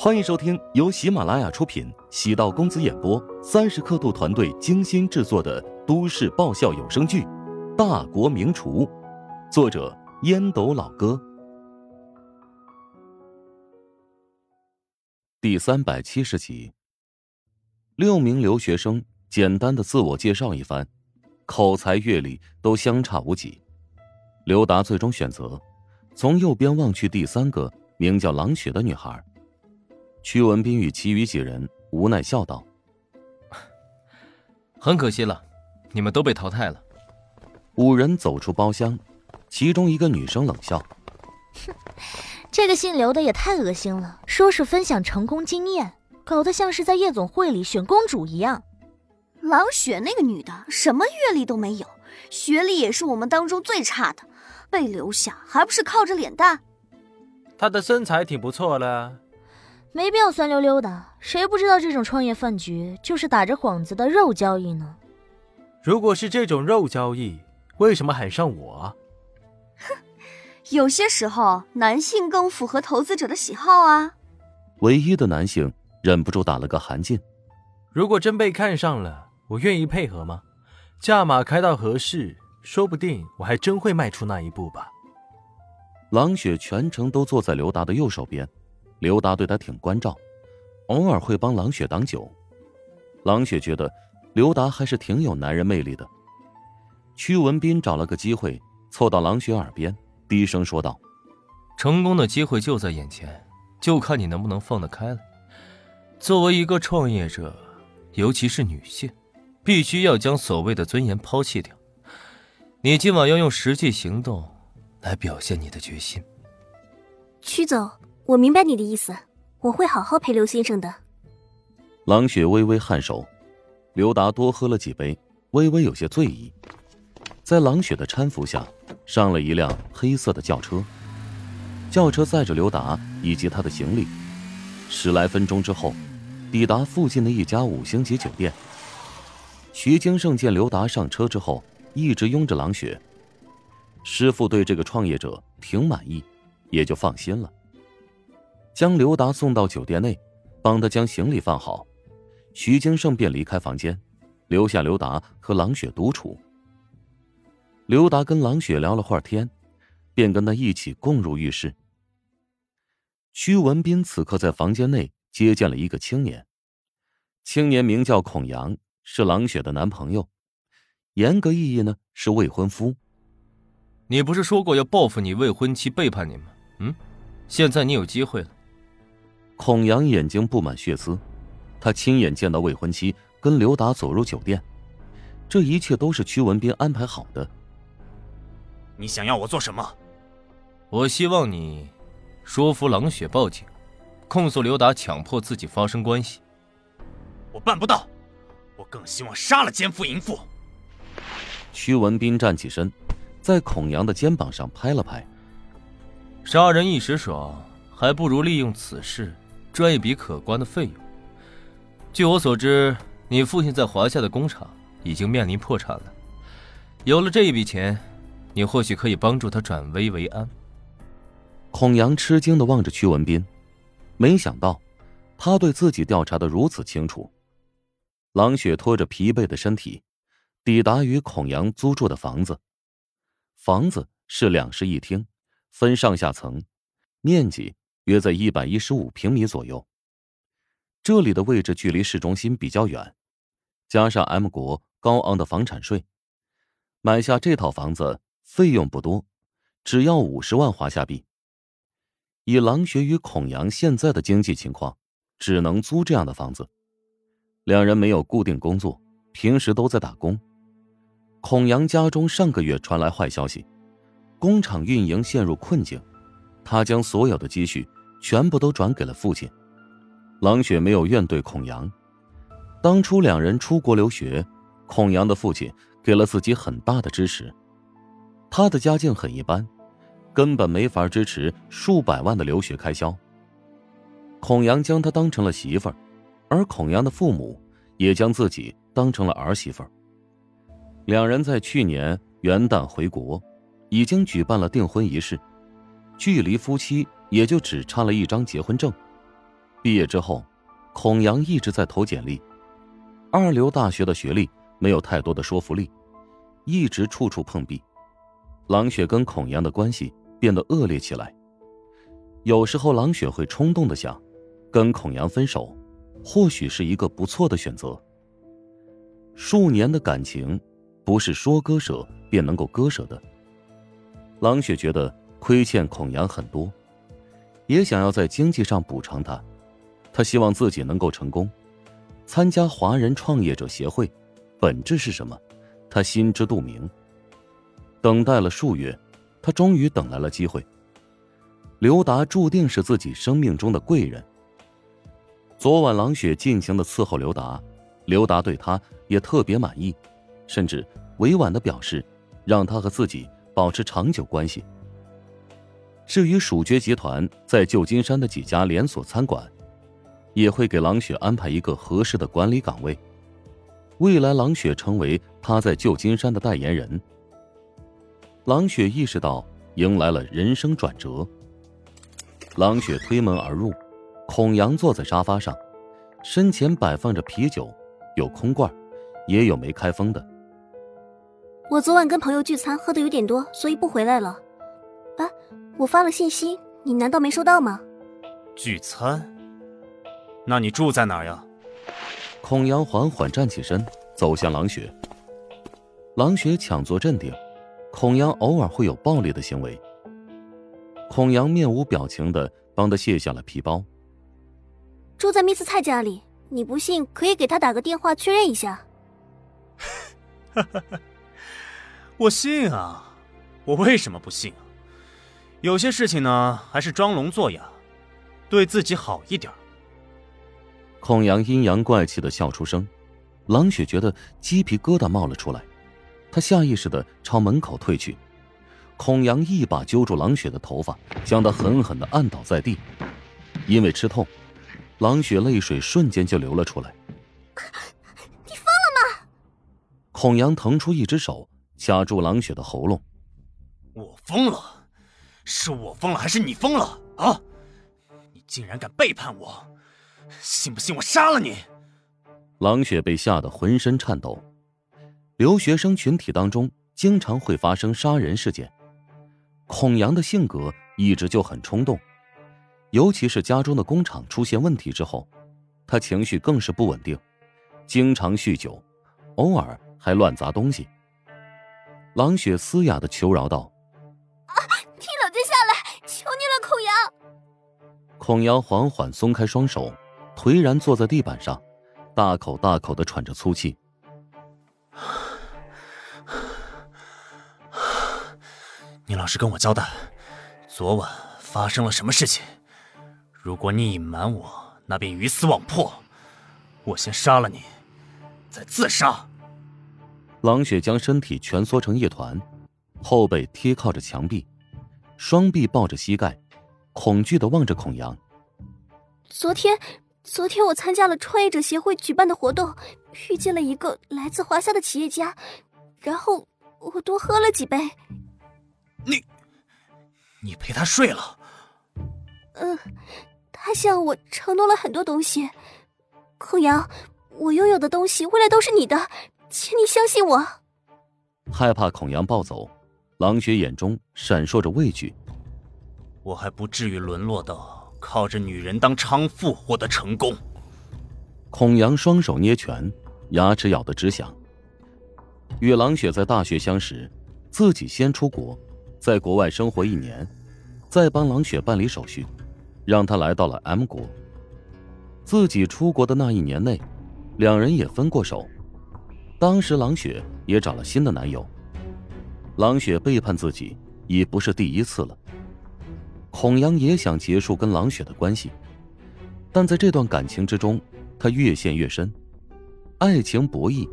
欢迎收听由喜马拉雅出品、喜道公子演播、三十刻度团队精心制作的都市爆笑有声剧《大国名厨》，作者烟斗老哥，第三百七十集。六名留学生简单的自我介绍一番，口才、阅历都相差无几。刘达最终选择从右边望去，第三个名叫郎雪的女孩。屈文斌与其余几人无奈笑道：“很可惜了，你们都被淘汰了。”五人走出包厢，其中一个女生冷笑：“哼，这个姓刘的也太恶心了，说是分享成功经验，搞得像是在夜总会里选公主一样。”郎雪那个女的什么阅历都没有，学历也是我们当中最差的，被留下还不是靠着脸蛋？她的身材挺不错的。没必要酸溜溜的，谁不知道这种创业饭局就是打着幌子的肉交易呢？如果是这种肉交易，为什么喊上我？哼，有些时候男性更符合投资者的喜好啊。唯一的男性忍不住打了个寒噤。如果真被看上了，我愿意配合吗？价码开到合适，说不定我还真会迈出那一步吧。郎雪全程都坐在刘达的右手边。刘达对他挺关照，偶尔会帮郎雪挡酒。郎雪觉得刘达还是挺有男人魅力的。屈文斌找了个机会凑到郎雪耳边，低声说道：“成功的机会就在眼前，就看你能不能放得开了。作为一个创业者，尤其是女性，必须要将所谓的尊严抛弃掉。你今晚要用实际行动来表现你的决心。”曲总。我明白你的意思，我会好好陪刘先生的。郎雪微微颔首，刘达多喝了几杯，微微有些醉意，在郎雪的搀扶下，上了一辆黑色的轿车。轿车载着刘达以及他的行李，十来分钟之后，抵达附近的一家五星级酒店。徐金胜见刘达上车之后，一直拥着郎雪，师傅对这个创业者挺满意，也就放心了。将刘达送到酒店内，帮他将行李放好，徐金胜便离开房间，留下刘达和郎雪独处。刘达跟郎雪聊了会儿天，便跟他一起共入浴室。屈文斌此刻在房间内接见了一个青年，青年名叫孔阳，是郎雪的男朋友，严格意义呢是未婚夫。你不是说过要报复你未婚妻背叛你吗？嗯，现在你有机会了。孔阳眼睛布满血丝，他亲眼见到未婚妻跟刘达走入酒店，这一切都是屈文斌安排好的。你想要我做什么？我希望你说服郎雪报警，控诉刘达强迫自己发生关系。我办不到，我更希望杀了奸夫淫妇。屈文斌站起身，在孔阳的肩膀上拍了拍。杀人一时爽，还不如利用此事。赚一笔可观的费用。据我所知，你父亲在华夏的工厂已经面临破产了。有了这一笔钱，你或许可以帮助他转危为安。孔阳吃惊的望着屈文斌，没想到他对自己调查的如此清楚。郎雪拖着疲惫的身体，抵达与孔阳租住的房子。房子是两室一厅，分上下层，面积。约在一百一十五平米左右。这里的位置距离市中心比较远，加上 M 国高昂的房产税，买下这套房子费用不多，只要五十万华夏币。以郎雪与孔阳现在的经济情况，只能租这样的房子。两人没有固定工作，平时都在打工。孔阳家中上个月传来坏消息，工厂运营陷入困境，他将所有的积蓄。全部都转给了父亲，郎雪没有怨怼孔阳。当初两人出国留学，孔阳的父亲给了自己很大的支持。他的家境很一般，根本没法支持数百万的留学开销。孔阳将他当成了媳妇儿，而孔阳的父母也将自己当成了儿媳妇儿。两人在去年元旦回国，已经举办了订婚仪式，距离夫妻。也就只差了一张结婚证。毕业之后，孔阳一直在投简历。二流大学的学历没有太多的说服力，一直处处碰壁。郎雪跟孔阳的关系变得恶劣起来。有时候，郎雪会冲动的想，跟孔阳分手，或许是一个不错的选择。数年的感情，不是说割舍便能够割舍的。郎雪觉得亏欠孔阳很多，也想要在经济上补偿他。他希望自己能够成功。参加华人创业者协会，本质是什么？他心知肚明。等待了数月，他终于等来了机会。刘达注定是自己生命中的贵人。昨晚，郎雪尽情的伺候刘达，刘达对他也特别满意，甚至委婉的表示，让他和自己保持长久关系。至于蜀爵集团在旧金山的几家连锁餐馆。也会给郎雪安排一个合适的管理岗位，未来郎雪成为他在旧金山的代言人。郎雪意识到迎来了人生转折。郎雪推门而入，孔阳坐在沙发上，身前摆放着啤酒，有空罐，也有没开封的。我昨晚跟朋友聚餐，喝的有点多，所以不回来了。啊，我发了信息，你难道没收到吗？聚餐。那你住在哪儿呀？孔阳缓缓站起身，走向狼雪。狼雪强作镇定，孔阳偶尔会有暴力的行为。孔阳面无表情的帮他卸下了皮包。住在 Miss 蔡家里，你不信可以给他打个电话确认一下。我信啊，我为什么不信啊？有些事情呢，还是装聋作哑，对自己好一点。孔阳阴阳怪气的笑出声，郎雪觉得鸡皮疙瘩冒了出来，她下意识的朝门口退去。孔阳一把揪住郎雪的头发，将她狠狠的按倒在地。因为吃痛，郎雪泪水瞬间就流了出来。你疯了吗？孔阳腾出一只手掐住郎雪的喉咙。我疯了？是我疯了还是你疯了？啊！你竟然敢背叛我！信不信我杀了你？狼雪被吓得浑身颤抖。留学生群体当中经常会发生杀人事件。孔阳的性格一直就很冲动，尤其是家中的工厂出现问题之后，他情绪更是不稳定，经常酗酒，偶尔还乱砸东西。狼雪嘶哑的求饶道：“啊，你冷静下来，求你了，孔阳。”孔阳缓缓松开双手。颓然坐在地板上，大口大口的喘着粗气。你老实跟我交代，昨晚发生了什么事情？如果你隐瞒我，那便鱼死网破。我先杀了你，再自杀。狼雪将身体蜷缩成一团，后背贴靠着墙壁，双臂抱着膝盖，恐惧的望着孔阳。昨天。昨天我参加了创业者协会举办的活动，遇见了一个来自华夏的企业家，然后我多喝了几杯。你，你陪他睡了？嗯，他向我承诺了很多东西。孔阳，我拥有的东西未来都是你的，请你相信我。害怕孔阳暴走，狼雪眼中闪烁着畏惧。我还不至于沦落到。靠着女人当娼妇获得成功。孔阳双手捏拳，牙齿咬得直响。与郎雪在大学相识，自己先出国，在国外生活一年，再帮郎雪办理手续，让她来到了 M 国。自己出国的那一年内，两人也分过手。当时郎雪也找了新的男友。郎雪背叛自己已不是第一次了。孔阳也想结束跟郎雪的关系，但在这段感情之中，他越陷越深。爱情博弈，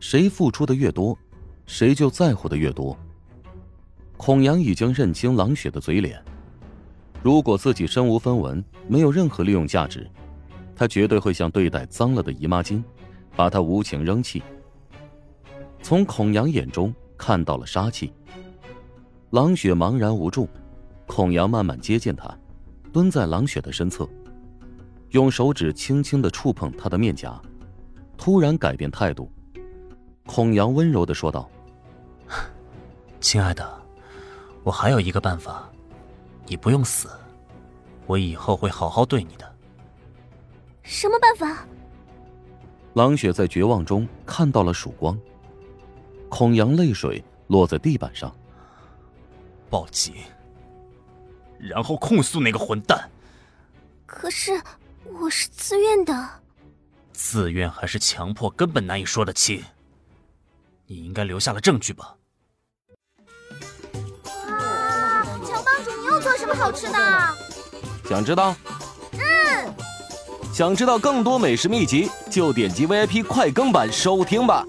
谁付出的越多，谁就在乎的越多。孔阳已经认清郎雪的嘴脸，如果自己身无分文，没有任何利用价值，他绝对会像对待脏了的姨妈巾，把她无情扔弃。从孔阳眼中看到了杀气，郎雪茫然无助。孔阳慢慢接近他，蹲在狼雪的身侧，用手指轻轻的触碰她的面颊，突然改变态度。孔阳温柔的说道：“亲爱的，我还有一个办法，你不用死，我以后会好好对你的。”什么办法？狼雪在绝望中看到了曙光。孔阳泪水落在地板上。报警，然后控诉那个混蛋。可是我是自愿的。自愿还是强迫，根本难以说得清。你应该留下了证据吧？哇，强帮主，你又做什么好吃的？想知道？嗯。想知道更多美食秘籍，就点击 VIP 快更版收听吧。